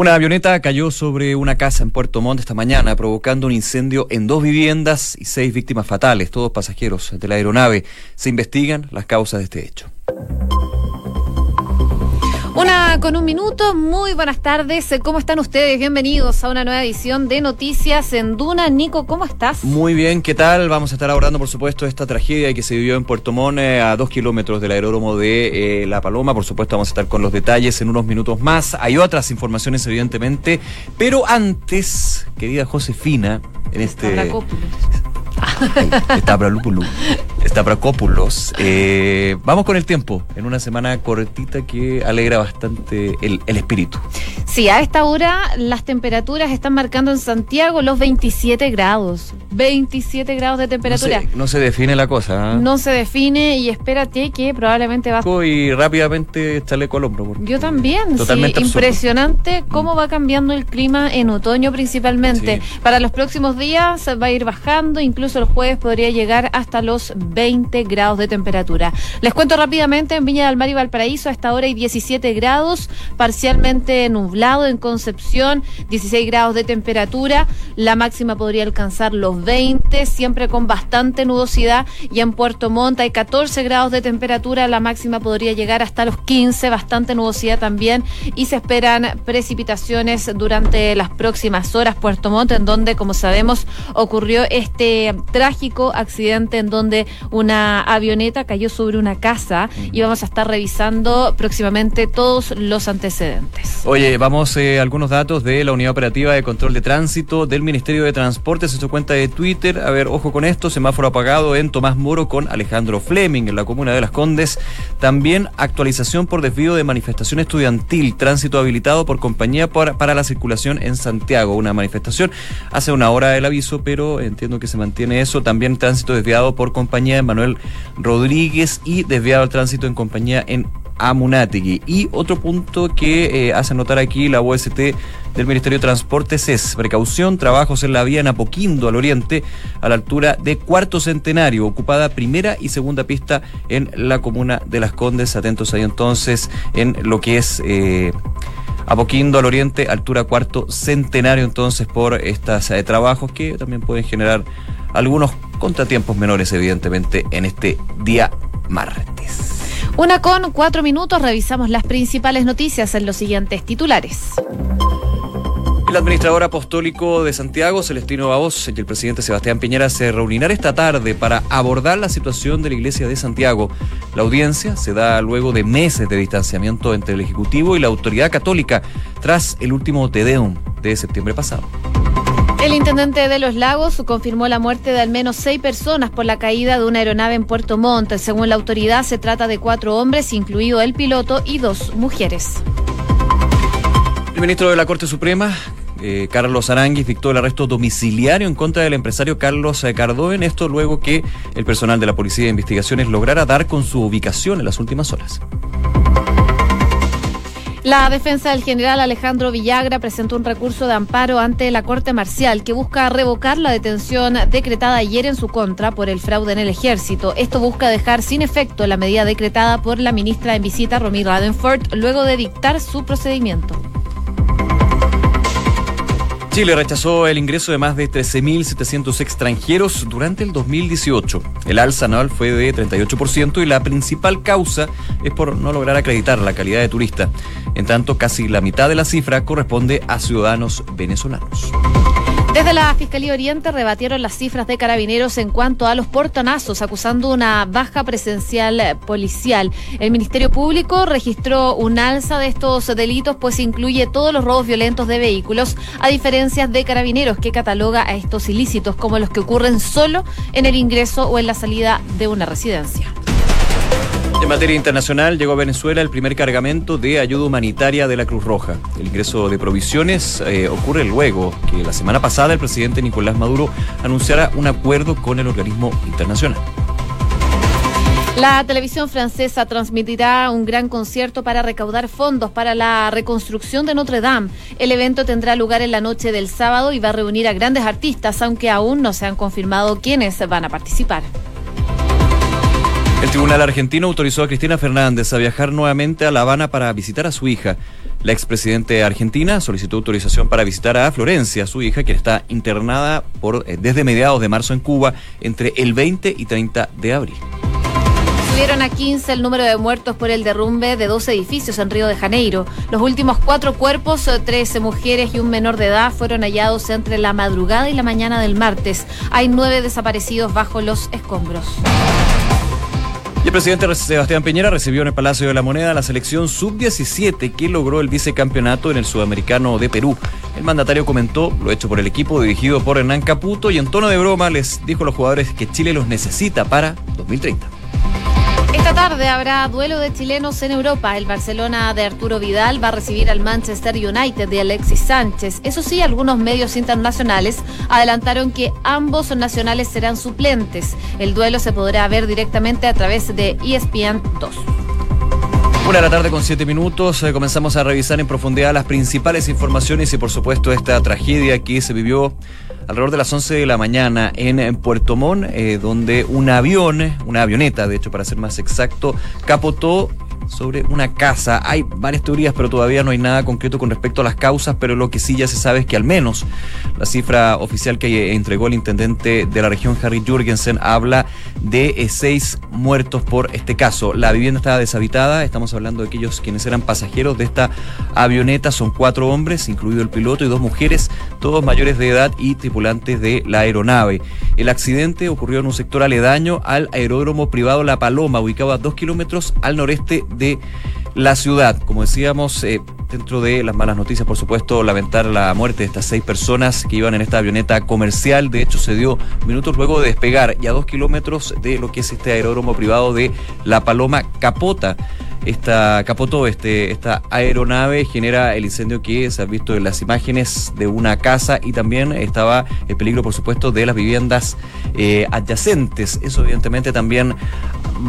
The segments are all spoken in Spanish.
Una avioneta cayó sobre una casa en Puerto Montt esta mañana, provocando un incendio en dos viviendas y seis víctimas fatales, todos pasajeros de la aeronave. Se investigan las causas de este hecho. Una con un minuto, muy buenas tardes. ¿Cómo están ustedes? Bienvenidos a una nueva edición de Noticias en Duna. Nico, ¿cómo estás? Muy bien, ¿qué tal? Vamos a estar abordando, por supuesto, esta tragedia que se vivió en Puerto Montt, eh, a dos kilómetros del aeródromo de eh, La Paloma. Por supuesto, vamos a estar con los detalles en unos minutos más. Hay otras informaciones, evidentemente, pero antes, querida Josefina, en este... Está Estapracópulos. Eh, vamos con el tiempo, en una semana cortita que alegra bastante el, espíritu. Sí, a esta hora las temperaturas están marcando en Santiago los 27 grados. 27 grados de temperatura. No se, define la cosa. ¿ah? No se define y espérate que probablemente va. Y rápidamente estarle al hombro. Yo también. Totalmente Impresionante cómo va cambiando el clima en otoño principalmente. Para los próximos días va a ir bajando, incluso el jueves podría llegar hasta los 20 grados de temperatura. Les cuento rápidamente, en Viña del Mar y Valparaíso a esta hora hay 17 grados, parcialmente nublado en Concepción, 16 grados de temperatura, la máxima podría alcanzar los 20, siempre con bastante nudosidad, y en Puerto Montt hay 14 grados de temperatura, la máxima podría llegar hasta los 15, bastante nudosidad también, y se esperan precipitaciones durante las próximas horas. Puerto Montt, en donde, como sabemos, ocurrió este trágico accidente en donde una avioneta cayó sobre una casa y vamos a estar revisando próximamente todos los antecedentes. Oye, vamos a eh, algunos datos de la Unidad Operativa de Control de Tránsito del Ministerio de Transportes en su cuenta de Twitter. A ver, ojo con esto, semáforo apagado en Tomás Moro con Alejandro Fleming en la comuna de Las Condes. También actualización por desvío de manifestación estudiantil, tránsito habilitado por compañía para, para la circulación en Santiago. Una manifestación hace una hora del aviso, pero entiendo que se mantiene eso. También tránsito desviado por compañía Manuel Rodríguez y desviado el tránsito en compañía en Amunategui. Y otro punto que eh, hace notar aquí la OST del Ministerio de Transportes es precaución, trabajos en la vía en Apoquindo al oriente, a la altura de Cuarto Centenario, ocupada primera y segunda pista en la comuna de Las Condes. Atentos ahí entonces en lo que es... Eh, Apoquindo al oriente, altura cuarto centenario entonces por estos eh, trabajos que también pueden generar algunos contratiempos menores evidentemente en este día martes. Una con cuatro minutos, revisamos las principales noticias en los siguientes titulares. El administrador apostólico de Santiago, Celestino Babos, y el presidente Sebastián Piñera se reunirán esta tarde para abordar la situación de la iglesia de Santiago. La audiencia se da luego de meses de distanciamiento entre el Ejecutivo y la autoridad católica tras el último Tedeum de septiembre pasado. El intendente de Los Lagos confirmó la muerte de al menos seis personas por la caída de una aeronave en Puerto Montt. Según la autoridad, se trata de cuatro hombres, incluido el piloto, y dos mujeres. El ministro de la Corte Suprema, eh, Carlos Aranguis dictó el arresto domiciliario en contra del empresario Carlos Cardoen, esto luego que el personal de la Policía de Investigaciones lograra dar con su ubicación en las últimas horas. La defensa del general Alejandro Villagra presentó un recurso de amparo ante la Corte Marcial que busca revocar la detención decretada ayer en su contra por el fraude en el ejército. Esto busca dejar sin efecto la medida decretada por la ministra en visita, Romy Radenford, luego de dictar su procedimiento. Chile rechazó el ingreso de más de 13.700 extranjeros durante el 2018. El alza anual fue de 38% y la principal causa es por no lograr acreditar la calidad de turista. En tanto, casi la mitad de la cifra corresponde a ciudadanos venezolanos. Desde la Fiscalía Oriente rebatieron las cifras de carabineros en cuanto a los portonazos, acusando una baja presencial policial. El Ministerio Público registró un alza de estos delitos, pues incluye todos los robos violentos de vehículos, a diferencia de carabineros, que cataloga a estos ilícitos como los que ocurren solo en el ingreso o en la salida de una residencia. En materia internacional, llegó a Venezuela el primer cargamento de ayuda humanitaria de la Cruz Roja. El ingreso de provisiones eh, ocurre luego que la semana pasada el presidente Nicolás Maduro anunciara un acuerdo con el organismo internacional. La televisión francesa transmitirá un gran concierto para recaudar fondos para la reconstrucción de Notre Dame. El evento tendrá lugar en la noche del sábado y va a reunir a grandes artistas, aunque aún no se han confirmado quiénes van a participar. El Tribunal Argentino autorizó a Cristina Fernández a viajar nuevamente a La Habana para visitar a su hija. La expresidente de Argentina solicitó autorización para visitar a Florencia, su hija, quien está internada por, eh, desde mediados de marzo en Cuba entre el 20 y 30 de abril. Subieron a 15 el número de muertos por el derrumbe de dos edificios en Río de Janeiro. Los últimos cuatro cuerpos, 13 eh, mujeres y un menor de edad, fueron hallados entre la madrugada y la mañana del martes. Hay nueve desaparecidos bajo los escombros. Y el presidente Sebastián Piñera recibió en el Palacio de la Moneda la selección sub-17 que logró el vicecampeonato en el Sudamericano de Perú. El mandatario comentó lo hecho por el equipo dirigido por Hernán Caputo y en tono de broma les dijo a los jugadores que Chile los necesita para 2030. Esta tarde habrá duelo de chilenos en Europa. El Barcelona de Arturo Vidal va a recibir al Manchester United de Alexis Sánchez. Eso sí, algunos medios internacionales adelantaron que ambos nacionales serán suplentes. El duelo se podrá ver directamente a través de ESPN 2. Una de la tarde con siete minutos. Eh, comenzamos a revisar en profundidad las principales informaciones y, por supuesto, esta tragedia que se vivió alrededor de las 11 de la mañana en, Puerto Montt, eh, donde un avión, una avioneta, de hecho, para ser más exacto, capotó sobre una casa. Hay varias teorías, pero todavía no hay nada concreto con respecto a las causas, pero lo que sí ya se sabe es que al menos la cifra oficial que entregó el intendente de la región, Harry Jurgensen, habla de eh, seis muertos por este caso. La vivienda estaba deshabitada, estamos hablando de aquellos quienes eran pasajeros de esta avioneta, son cuatro hombres, incluido el piloto, y dos mujeres, todos mayores de edad y tripulantes de la aeronave. El accidente ocurrió en un sector aledaño al aeródromo privado La Paloma, ubicado a dos kilómetros al noreste de la ciudad. Como decíamos, eh, dentro de las malas noticias, por supuesto, lamentar la muerte de estas seis personas que iban en esta avioneta comercial. De hecho, se dio minutos luego de despegar y a dos kilómetros de lo que es este aeródromo privado de La Paloma Capota esta capotó este, esta aeronave, genera el incendio que se ha visto en las imágenes de una casa y también estaba el peligro, por supuesto, de las viviendas eh, adyacentes. Eso evidentemente también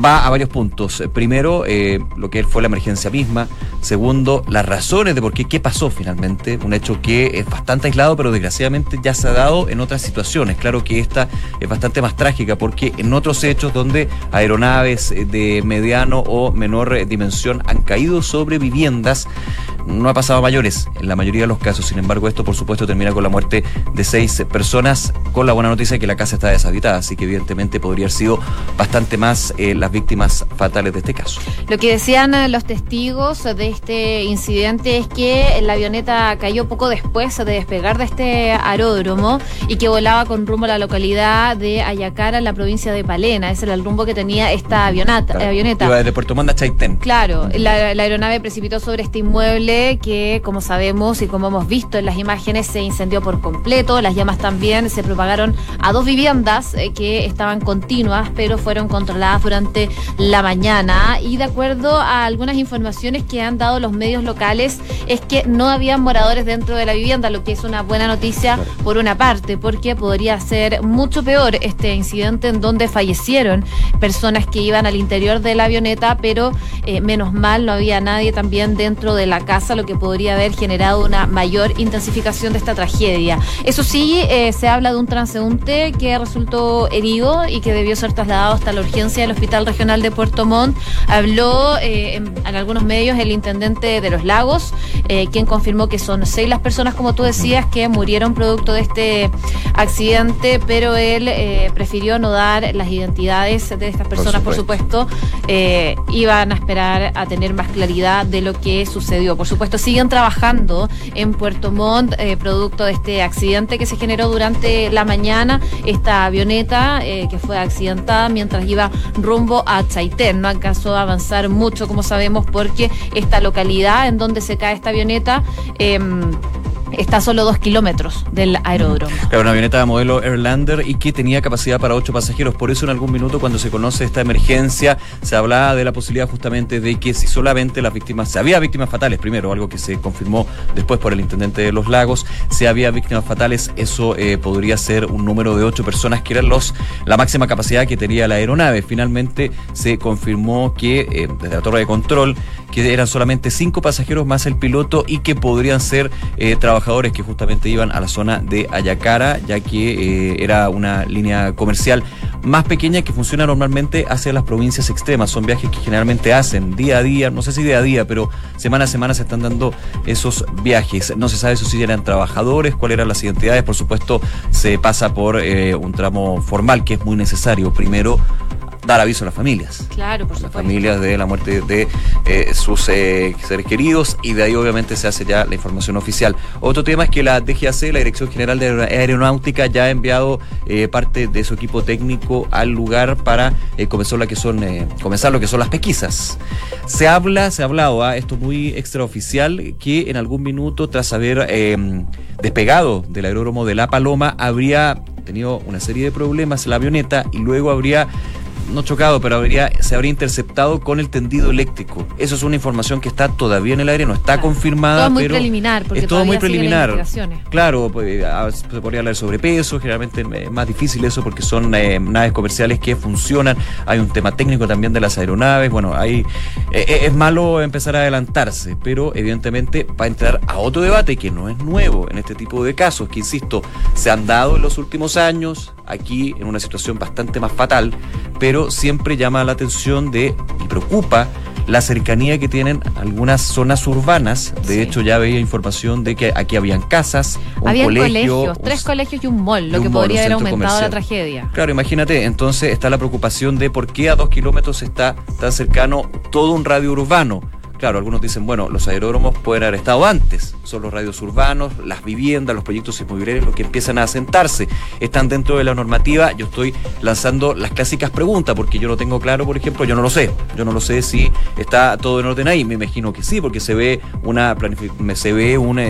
va a varios puntos. Primero, eh, lo que fue la emergencia misma. Segundo, las razones de por qué, qué pasó finalmente. Un hecho que es bastante aislado, pero desgraciadamente ya se ha dado en otras situaciones. Claro que esta es bastante más trágica porque en otros hechos donde aeronaves eh, de mediano o menor dimensión han caído sobre viviendas, no ha pasado a mayores en la mayoría de los casos. Sin embargo, esto por supuesto termina con la muerte de seis personas, con la buena noticia de que la casa está deshabitada, así que evidentemente podría haber sido bastante más eh, las víctimas fatales de este caso. Lo que decían eh, los testigos de este incidente es que la avioneta cayó poco después de despegar de este aeródromo y que volaba con rumbo a la localidad de Ayacara, en la provincia de Palena. Ese era el rumbo que tenía esta avioneta. avioneta. Iba desde Puerto Montt a Chaitén. Claro, la, la aeronave precipitó sobre este inmueble que, como sabemos y como hemos visto en las imágenes, se incendió por completo. Las llamas también se propagaron a dos viviendas eh, que estaban continuas, pero fueron controladas durante la mañana. Y de acuerdo a algunas informaciones que han dado los medios locales, es que no habían moradores dentro de la vivienda, lo que es una buena noticia por una parte, porque podría ser mucho peor este incidente en donde fallecieron personas que iban al interior de la avioneta, pero eh, menos mal no había nadie también dentro de la casa, lo que podría haber generado una mayor intensificación de esta tragedia. Eso sí, eh, se habla de un transeúnte que resultó herido y que debió ser trasladado hasta la urgencia del Hospital Regional de Puerto Montt. Habló eh, en, algunos medios el intendente de Los Lagos, eh, quien confirmó que son seis las personas, como tú decías, que murieron producto de este accidente, pero él prefirió no dar las identidades de estas personas, por supuesto. iban a esperar a tener más claridad de lo que sucedió. Por supuesto, siguen trabajando en Puerto Montt, eh, producto de este accidente que se generó durante la mañana. Esta avioneta eh, que fue accidentada mientras iba rumbo a Chaitén. No alcanzó a avanzar mucho, como sabemos, porque esta localidad en donde se cae esta avioneta. Em, está a solo dos kilómetros del aeródromo. Era una avioneta de modelo Airlander y que tenía capacidad para ocho pasajeros. Por eso en algún minuto cuando se conoce esta emergencia se hablaba de la posibilidad justamente de que si solamente las víctimas, si había víctimas fatales primero, algo que se confirmó después por el intendente de los lagos, si había víctimas fatales, eso eh, podría ser un número de ocho personas que eran los la máxima capacidad que tenía la aeronave. Finalmente se confirmó que eh, desde la torre de control que eran solamente cinco pasajeros más el piloto y que podrían ser eh, trabajadores trabajadores que justamente iban a la zona de Ayacara, ya que eh, era una línea comercial más pequeña que funciona normalmente hacia las provincias extremas. Son viajes que generalmente hacen día a día, no sé si día a día, pero semana a semana se están dando esos viajes. No se sabe si eran trabajadores, cuáles eran las identidades. Por supuesto, se pasa por eh, un tramo formal que es muy necesario. Primero, dar aviso a las familias. Claro, por supuesto. Las familias de la muerte de eh, sus eh, seres queridos y de ahí obviamente se hace ya la información oficial. Otro tema es que la DGAC, la Dirección General de Aeronáutica, ya ha enviado eh, parte de su equipo técnico al lugar para comenzar, lo que son, comenzar lo que son las pesquisas. Se habla, se ha hablado, ¿ah? esto muy extraoficial, que en algún minuto tras haber despegado del aeródromo de La Paloma habría tenido una serie de problemas la avioneta y luego habría no chocado, pero habría, se habría interceptado con el tendido eléctrico. Eso es una información que está todavía en el aire, no está confirmada. Todo muy pero preliminar, porque es todo muy preliminar. Claro, pues, se podría hablar de sobrepeso, generalmente es más difícil eso porque son eh, naves comerciales que funcionan. Hay un tema técnico también de las aeronaves. Bueno, hay, eh, eh, es malo empezar a adelantarse, pero evidentemente va a entrar a otro debate que no es nuevo en este tipo de casos, que insisto, se han dado en los últimos años, aquí en una situación bastante más fatal, pero siempre llama la atención de y preocupa la cercanía que tienen algunas zonas urbanas. De hecho, ya veía información de que aquí habían casas, un habían colegio, colegios, tres colegios y un mall, lo que podría haber aumentado la tragedia. Claro, imagínate, entonces está la preocupación de por qué a dos kilómetros está tan cercano todo un radio urbano Claro, algunos dicen, bueno, los aeródromos pueden haber estado antes, son los radios urbanos, las viviendas, los proyectos inmobiliarios los que empiezan a asentarse, están dentro de la normativa, yo estoy lanzando las clásicas preguntas, porque yo no tengo claro, por ejemplo, yo no lo sé, yo no lo sé si está todo en orden ahí, me imagino que sí, porque se ve una se ve una,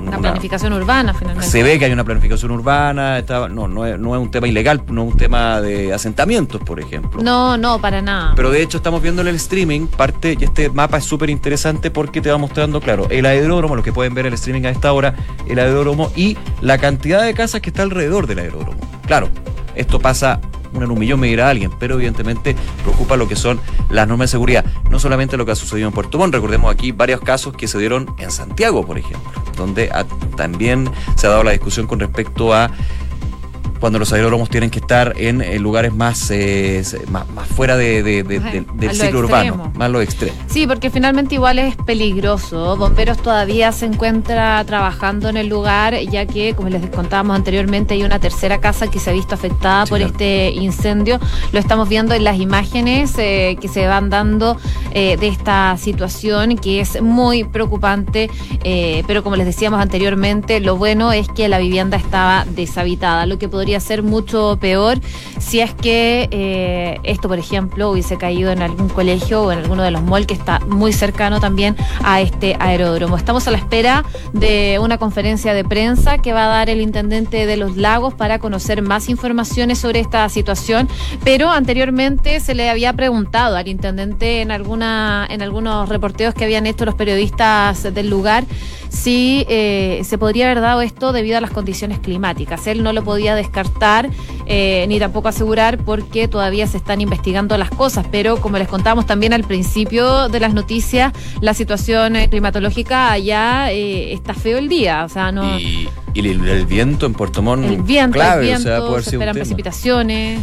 una, planificación urbana finalmente. Se ve que hay una planificación urbana, está, no, no es, no es un tema ilegal, no es un tema de asentamientos, por ejemplo. No, no, para nada. Pero de hecho estamos viendo en el streaming parte, y este mapa es súper interesante porque te va mostrando, claro, el aeródromo, lo que pueden ver el streaming a esta hora, el aeródromo y la cantidad de casas que está alrededor del aeródromo. Claro, esto pasa en un millón, me dirá alguien, pero evidentemente preocupa lo que son las normas de seguridad. No solamente lo que ha sucedido en Puerto Montt, recordemos aquí varios casos que se dieron en Santiago, por ejemplo, donde también se ha dado la discusión con respecto a cuando los aeródromos tienen que estar en, lugares más, eh, más, fuera de, del ciclo urbano, más lo extremo. Sí, porque finalmente igual es peligroso. Bomberos todavía se encuentra trabajando en el lugar, ya que, como les contábamos anteriormente, hay una tercera casa que se ha visto afectada por este incendio. Lo estamos viendo en las imágenes eh, que se van dando eh, de esta situación, que es muy preocupante. pero como les decíamos anteriormente, lo bueno es que la vivienda estaba deshabitada, lo que podría ser mucho peor si es que eh, esto, por ejemplo, hubiese caído en algún colegio o en alguno de los malls que está muy cercano también a este aeródromo. Estamos a la espera de una conferencia de prensa que va a dar el intendente de los lagos para conocer más informaciones sobre esta situación, pero anteriormente se le había preguntado al intendente en alguna en algunos reporteos que habían hecho los periodistas del lugar si eh, se podría haber dado esto debido a las condiciones climáticas. Él no lo podía descartar eh, ni tampoco asegurar porque todavía se están investigando las cosas, pero como les contábamos también al principio de las noticias, la situación eh, climatológica allá está feo el día, o sea, no... Y, el, viento en Puerto Montt, el viento, el viento, se esperan precipitaciones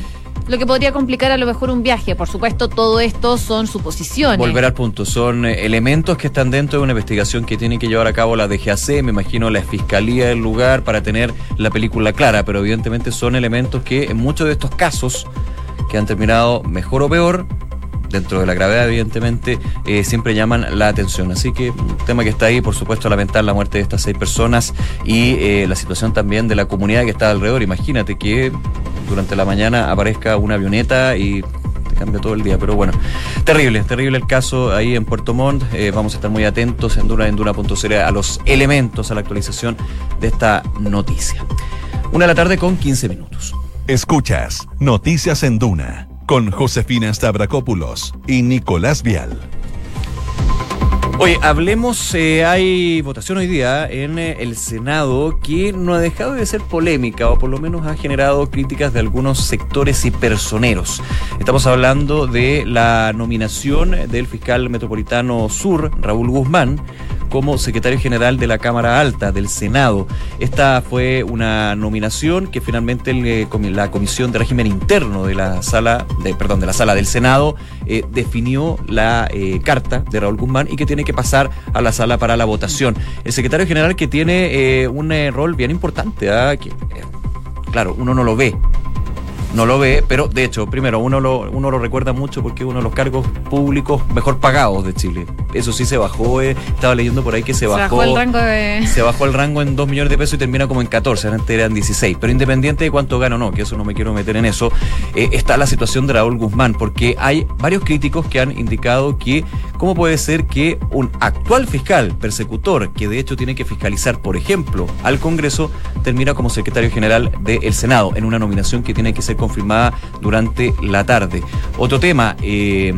lo que podría complicar a lo mejor un viaje. Por supuesto, todo esto son suposiciones. Volver al punto, son eh, elementos que están dentro de una investigación que tiene que llevar a cabo la DGAC, me imagino la Fiscalía del lugar para tener la película clara, pero evidentemente son elementos que en muchos de estos casos que han terminado mejor o peor, dentro de la gravedad, evidentemente, eh, siempre llaman la atención. Así que un tema que está ahí, por supuesto, lamentar la muerte de estas seis personas y eh, la situación también de la comunidad que está alrededor. Imagínate que durante la mañana aparezca una avioneta y cambia todo el día. Pero bueno, terrible, terrible el caso ahí en Puerto Montt. Eh, vamos a estar muy atentos en Duna, en Duna.cl a los elementos, a la actualización de esta noticia. Una de la tarde con 15 minutos. Escuchas Noticias en Duna con Josefina Stavrakopoulos y Nicolás Vial. Oye, hablemos, eh, hay votación hoy día en eh, el Senado que no ha dejado de ser polémica o por lo menos ha generado críticas de algunos sectores y personeros. Estamos hablando de la nominación del fiscal metropolitano sur, Raúl Guzmán, como secretario general de la Cámara Alta del Senado. Esta fue una nominación que finalmente la Comisión de Régimen Interno de la sala, de, perdón, de la sala del Senado eh, definió la eh, carta de Raúl Guzmán y que tiene que pasar a la sala para la votación. El secretario general que tiene eh, un rol bien importante, ¿ah? claro, uno no lo ve no lo ve, pero de hecho, primero, uno lo, uno lo recuerda mucho porque es uno de los cargos públicos mejor pagados de Chile. Eso sí se bajó, eh, estaba leyendo por ahí que se, bajó. el rango Se bajó el rango en 2 millones de pesos y termina como en 14, antes eran 16. Pero independiente de cuánto gana o no, que eso no me quiero meter en eso, eh, está la situación de Raúl Guzmán, porque hay varios críticos que han indicado que cómo puede ser que un actual fiscal persecutor, que de hecho tiene que fiscalizar, por ejemplo, al Congreso, termina como secretario general del Senado, en una nominación que tiene que ser confirmada durante la tarde. Otro tema, eh,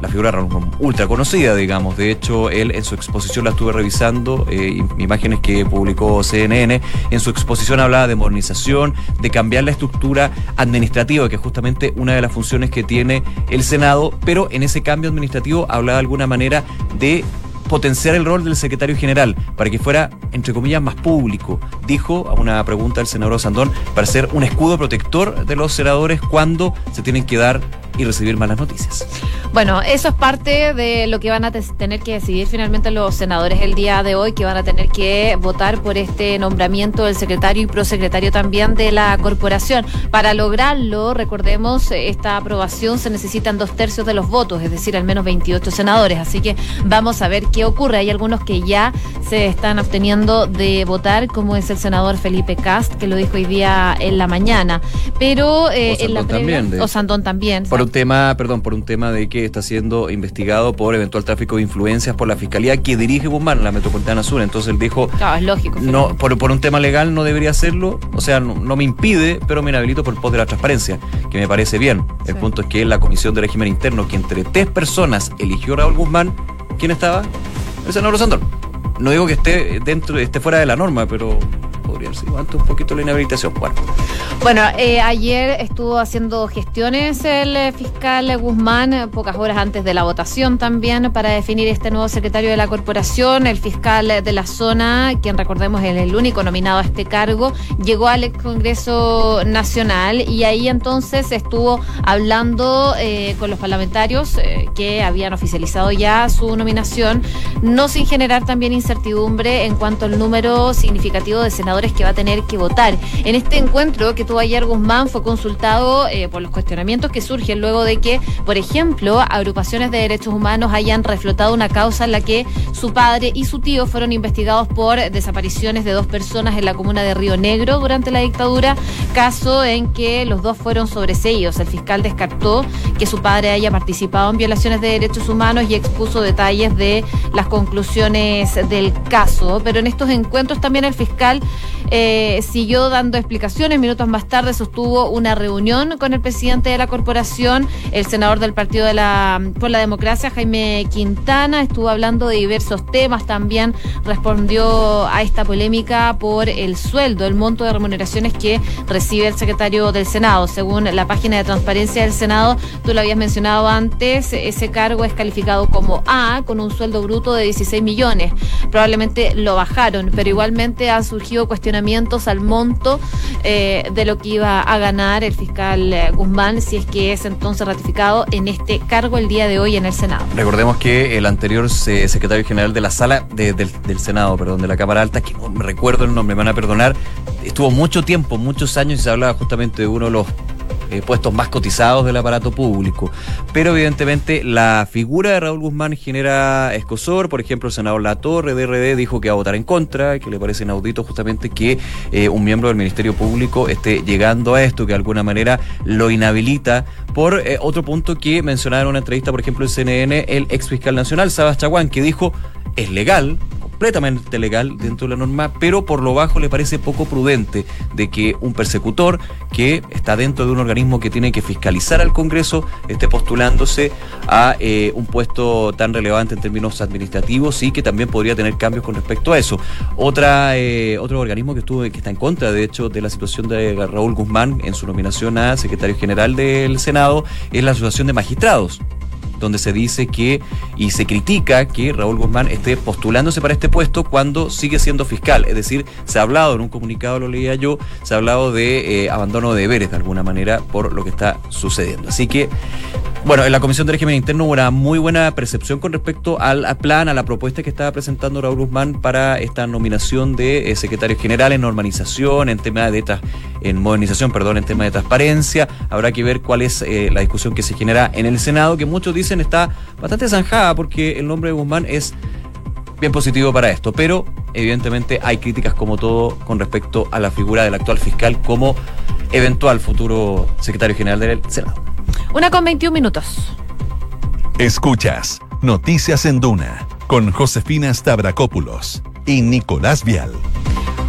la figura ultra conocida, digamos. De hecho, él en su exposición la estuve revisando, eh, imágenes que publicó CNN. En su exposición hablaba de modernización, de cambiar la estructura administrativa, que es justamente una de las funciones que tiene el Senado, pero en ese cambio administrativo hablaba de alguna manera de potenciar el rol del secretario general para que fuera, entre comillas, más público. Dijo a una pregunta del senador Sandón, para ser un escudo protector de los senadores cuando se tienen que dar y recibir malas noticias. Bueno, eso es parte de lo que van a tener que decidir finalmente los senadores el día de hoy, que van a tener que votar por este nombramiento del secretario y prosecretario también de la corporación. Para lograrlo, recordemos, esta aprobación se necesitan dos tercios de los votos, es decir, al menos 28 senadores. Así que vamos a ver qué ocurre. Hay algunos que ya se están absteniendo de votar, como es el senador Felipe Cast, que lo dijo hoy día en la mañana. Pero eh, en la previa, también, o Sandón también un tema, perdón, por un tema de que está siendo investigado por eventual tráfico de influencias por la fiscalía que dirige Guzmán, la Metropolitana Sur. Entonces él dijo, claro, es lógico. No, por, por, un tema legal no debería hacerlo, o sea, no, me impide, pero me inhabilito por el post de la transparencia, que me parece bien. El punto es que la Comisión de Régimen Interno, que entre tres personas eligió a Raúl Guzmán, ¿quién estaba? El senador Sandor. No digo que esté dentro, esté fuera de la norma, pero ser un poquito la inhabilitación. Bueno, bueno eh, ayer estuvo haciendo gestiones el eh, fiscal Guzmán, eh, pocas horas antes de la votación también, para definir este nuevo secretario de la corporación. El fiscal de la zona, quien recordemos es el único nominado a este cargo, llegó al Congreso Nacional y ahí entonces estuvo hablando con los parlamentarios que habían oficializado ya su nominación, no sin generar también incertidumbre en cuanto al número significativo de senadores que va a tener que votar. En este encuentro que tuvo ayer Guzmán fue consultado eh, por los cuestionamientos que surgen luego de que, por ejemplo, agrupaciones de derechos humanos hayan reflotado una causa en la que su padre y su tío fueron investigados por desapariciones de dos personas en la comuna de Río Negro durante la dictadura, caso en que los dos fueron sobreseídos. El fiscal descartó que su padre haya participado en violaciones de derechos humanos y expuso detalles de las conclusiones del caso. Pero en estos encuentros también el fiscal eh, siguió dando explicaciones. Minutos más tarde sostuvo una reunión con el presidente de la corporación, el senador del Partido de la, por la Democracia, Jaime Quintana. Estuvo hablando de diversos temas. También respondió a esta polémica por el sueldo, el monto de remuneraciones que recibe el secretario del Senado. Según la página de transparencia del Senado, tú lo habías mencionado antes, ese cargo es calificado como A, con un sueldo bruto de 16 millones. Probablemente lo bajaron, pero igualmente ha surgido al monto eh, de lo que iba a ganar el fiscal eh, Guzmán si es que es entonces ratificado en este cargo el día de hoy en el Senado. Recordemos que el anterior secretario general de la sala del, Senado, perdón, de la Cámara Alta, que me recuerdo el nombre, me van a perdonar, estuvo mucho tiempo, muchos años y se hablaba justamente de uno de los eh, puestos más cotizados del aparato público. Pero evidentemente la figura de Raúl Guzmán genera escosor. Por ejemplo, el senador Latorre de RD dijo que va a votar en contra, que le parece inaudito justamente que eh, un miembro del Ministerio Público esté llegando a esto, que de alguna manera lo inhabilita. Por eh, otro punto que mencionaba en una entrevista, por ejemplo, en CNN, el ex fiscal nacional, Sabas Chaguán, que dijo es legal completamente legal dentro de la norma, pero por lo bajo le parece poco prudente de que un persecutor que está dentro de un organismo que tiene que fiscalizar al Congreso esté postulándose a eh, un puesto tan relevante en términos administrativos y que también podría tener cambios con respecto a eso. Otra, eh, otro organismo que estuvo, que está en contra, de hecho, de la situación de Raúl Guzmán en su nominación a secretario general del Senado es la Asociación de Magistrados donde se dice que y se critica que Raúl Guzmán esté postulándose para este puesto cuando sigue siendo fiscal. Es decir, se ha hablado en un comunicado, lo leía yo, se ha hablado de eh, abandono de deberes de alguna manera por lo que está sucediendo. Así que bueno, en la Comisión de Régimen Interno hubo una muy buena percepción con respecto al, plan, a la propuesta que estaba presentando Raúl Guzmán para esta nominación de eh, secretario general en normalización, en tema de en modernización, perdón, en tema de transparencia. Habrá que ver cuál es eh, la discusión que se genera en el Senado, que muchos dicen está bastante zanjada porque el nombre de Guzmán es bien positivo para esto, pero evidentemente hay críticas como todo con respecto a la figura del actual fiscal como eventual futuro secretario general del Senado. Una con 21 minutos. Escuchas Noticias en Duna con Josefina Stavrakopoulos y Nicolás Vial.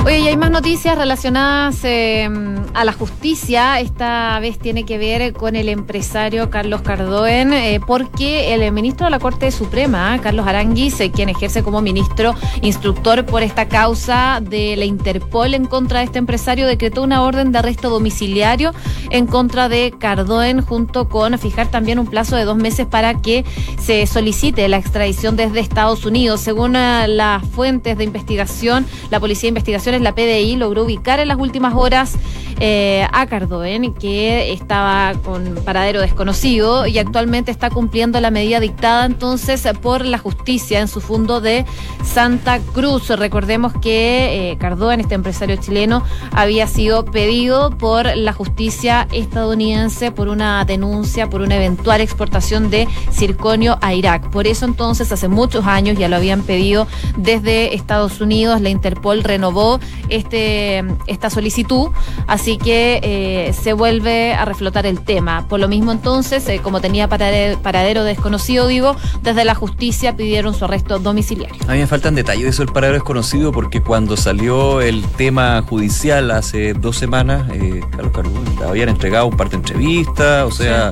Oye, y hay más noticias relacionadas em, a la justicia. Esta vez tiene que ver con el empresario Carlos Cardoen, eh, porque el ministro de la Corte Suprema, Carlos Aranguis, eh, quien ejerce como ministro instructor por esta causa de la Interpol en contra de este empresario, decretó una orden de arresto domiciliario en contra de Cardoen, junto con fijar también un plazo de dos meses para que se solicite la extradición desde Estados Unidos. Según eh, las fuentes de investigación, la Policía de La PDI logró ubicar en las últimas horas eh, a Cardoen, que estaba con paradero desconocido y actualmente está cumpliendo la medida dictada entonces por la justicia en su fondo de Santa Cruz. Recordemos que eh, Cardoen, este empresario chileno, había sido pedido por la justicia estadounidense por una denuncia por una eventual exportación de circonio a Irak. Por eso entonces hace muchos años ya lo habían pedido desde Estados Unidos, la Interpol renovó este, esta solicitud, así que eh, se vuelve a reflotar el tema. Por lo mismo entonces, eh, como tenía paradero, desconocido, digo, desde la justicia pidieron su arresto domiciliario. A mí me faltan detalles de eso el paradero desconocido porque cuando salió el tema judicial hace dos semanas, eh, Carlos Carbón, habían entregado un par de entrevistas, o sea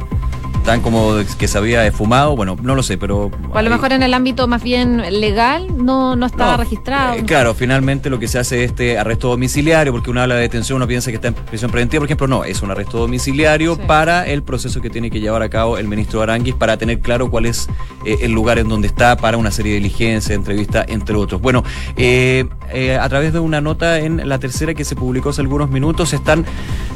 tan como que se había fumado, bueno, no lo sé, pero... a lo mejor en el ámbito más bien legal no, no estaba registrado. Eh, claro, finalmente lo que se hace es este arresto domiciliario, porque uno habla de detención, uno piensa que está en prisión preventiva, por ejemplo, no, es un arresto domiciliario para el proceso que tiene que llevar a cabo el ministro Aranguis para tener claro cuál es eh, el lugar en donde está para una serie de diligencias, entrevistas, entre otros. Bueno, eh, a través de una nota en la tercera que se publicó hace algunos minutos están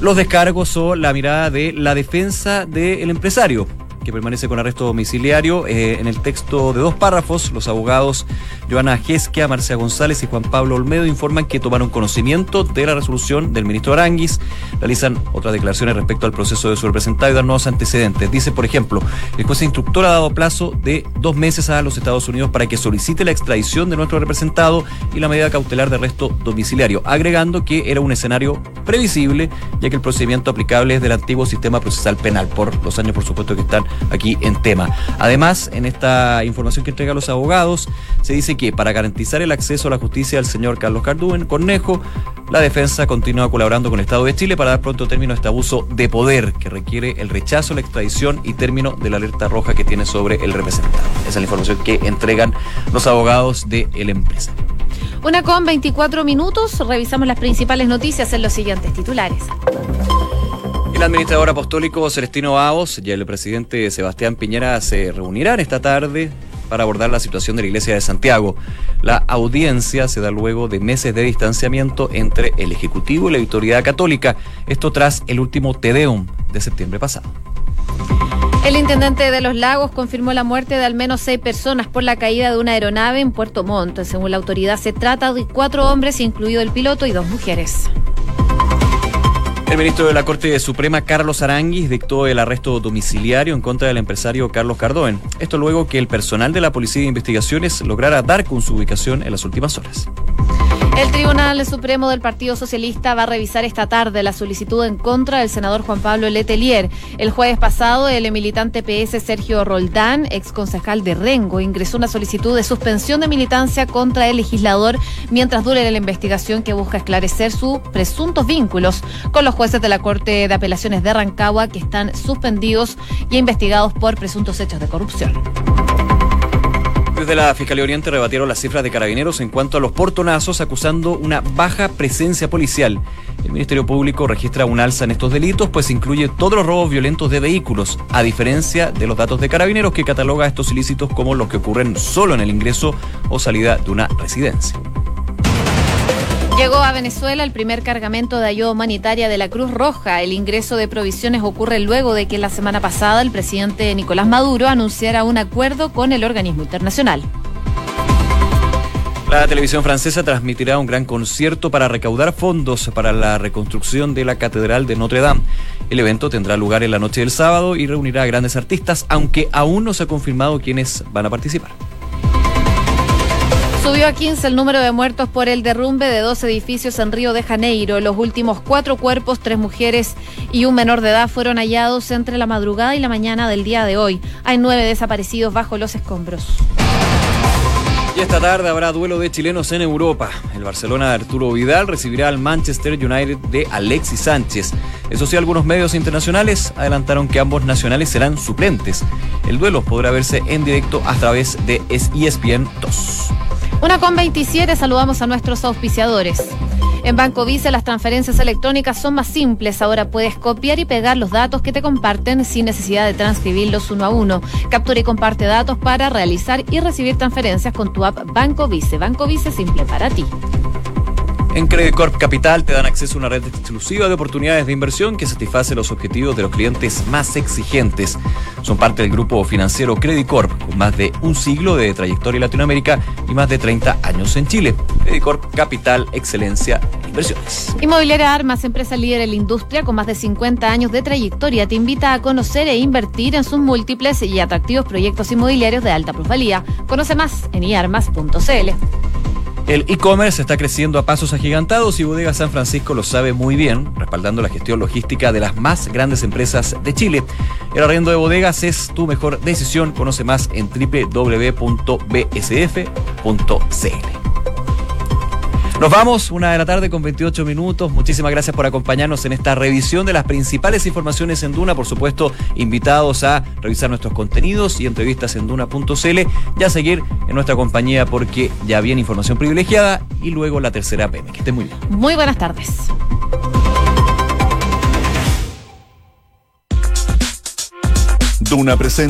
los descargos o la mirada de la defensa del empresario que permanece con arresto domiciliario. Eh, en el texto de dos párrafos, los abogados Joana Gesquia, Marcia González y Juan Pablo Olmedo informan que tomaron conocimiento de la resolución del ministro Aranguis, realizan otras declaraciones respecto al proceso de su representado y dan nuevos antecedentes. Dice, por ejemplo, el juez instructor ha dado plazo de dos meses a los Estados Unidos para que solicite la extradición de nuestro representado y la medida cautelar de arresto domiciliario, agregando que era un escenario previsible, ya que el procedimiento aplicable es del antiguo sistema procesal penal, por los años, por supuesto, que están aquí en tema. Además, en esta información que entregan los abogados, se dice que para garantizar el acceso a la justicia del señor Carlos Cardúen Cornejo, la defensa continúa colaborando con el Estado de Chile para dar pronto término a este abuso de poder que requiere el rechazo, la extradición y término de la alerta roja que tiene sobre el representante. Esa es la información que entregan los abogados de la empresa. Una con 24 minutos, revisamos las principales noticias en los siguientes titulares. El administrador apostólico Celestino Aos y el presidente Sebastián Piñera se reunirán esta tarde para abordar la situación de la Iglesia de Santiago. La audiencia se da luego de meses de distanciamiento entre el Ejecutivo y la Autoridad Católica, esto tras el último Tedeum de septiembre pasado. El intendente de Los Lagos confirmó la muerte de al menos seis personas por la caída de una aeronave en Puerto Montt. Según la autoridad, se trata de cuatro hombres, incluido el piloto, y dos mujeres. El ministro de la Corte Suprema, Carlos Aranguis, dictó el arresto domiciliario en contra del empresario Carlos Cardoen. Esto luego que el personal de la Policía de Investigaciones lograra dar con su ubicación en las últimas horas. El Tribunal Supremo del Partido Socialista va a revisar esta tarde la solicitud en contra del senador Juan Pablo Letelier. El jueves pasado, el militante PS Sergio Roldán, ex concejal de Rengo, ingresó una solicitud de suspensión de militancia contra el legislador mientras dure la investigación que busca esclarecer sus presuntos vínculos con los jueces de la Corte de Apelaciones de Rancagua que están suspendidos y investigados por presuntos hechos de corrupción. Desde la Fiscalía Oriente rebatieron las cifras de carabineros en cuanto a los portonazos, acusando una baja presencia policial. El Ministerio Público registra un alza en estos delitos, pues incluye todos los robos violentos de vehículos, a diferencia de los datos de carabineros que cataloga estos ilícitos como los que ocurren solo en el ingreso o salida de una residencia. Llegó a Venezuela el primer cargamento de ayuda humanitaria de la Cruz Roja. El ingreso de provisiones ocurre luego de que la semana pasada el presidente Nicolás Maduro anunciara un acuerdo con el organismo internacional. La televisión francesa transmitirá un gran concierto para recaudar fondos para la reconstrucción de la Catedral de Notre Dame. El evento tendrá lugar en la noche del sábado y reunirá a grandes artistas, aunque aún no se ha confirmado quiénes van a participar. Subió a 15 el número de muertos por el derrumbe de dos edificios en Río de Janeiro. Los últimos cuatro cuerpos, tres mujeres y un menor de edad, fueron hallados entre la madrugada y la mañana del día de hoy. Hay nueve desaparecidos bajo los escombros. Y esta tarde habrá duelo de chilenos en Europa. El Barcelona de Arturo Vidal recibirá al Manchester United de Alexis Sánchez. Eso sí, algunos medios internacionales adelantaron que ambos nacionales serán suplentes. El duelo podrá verse en directo a través de ESPN 2. Una con 27, saludamos a nuestros auspiciadores. En Banco las transferencias electrónicas son más simples. Ahora puedes copiar y pegar los datos que te comparten sin necesidad de transcribirlos uno a uno. Captura y comparte datos para realizar y recibir transferencias con tu app Banco Vice. Banco Vice simple para ti. En Credit Corp Capital te dan acceso a una red exclusiva de oportunidades de inversión que satisface los objetivos de los clientes más exigentes. Son parte del grupo financiero Credit Corp, con más de un siglo de trayectoria en Latinoamérica y más de 30 años en Chile. Credit Corp Capital, excelencia en inversiones. Inmobiliaria Armas, empresa líder en la industria con más de 50 años de trayectoria, te invita a conocer e invertir en sus múltiples y atractivos proyectos inmobiliarios de alta plusvalía. Conoce más en iarmas.cl. El e-commerce está creciendo a pasos agigantados y Bodega San Francisco lo sabe muy bien, respaldando la gestión logística de las más grandes empresas de Chile. El arriendo de bodegas es tu mejor decisión. Conoce más en www.bsf.cl. Nos vamos, una de la tarde con 28 minutos. Muchísimas gracias por acompañarnos en esta revisión de las principales informaciones en Duna. Por supuesto, invitados a revisar nuestros contenidos y entrevistas en Duna.cl y a seguir en nuestra compañía porque ya viene información privilegiada y luego la tercera PM. Que estén muy bien. Muy buenas tardes. Duna presenta.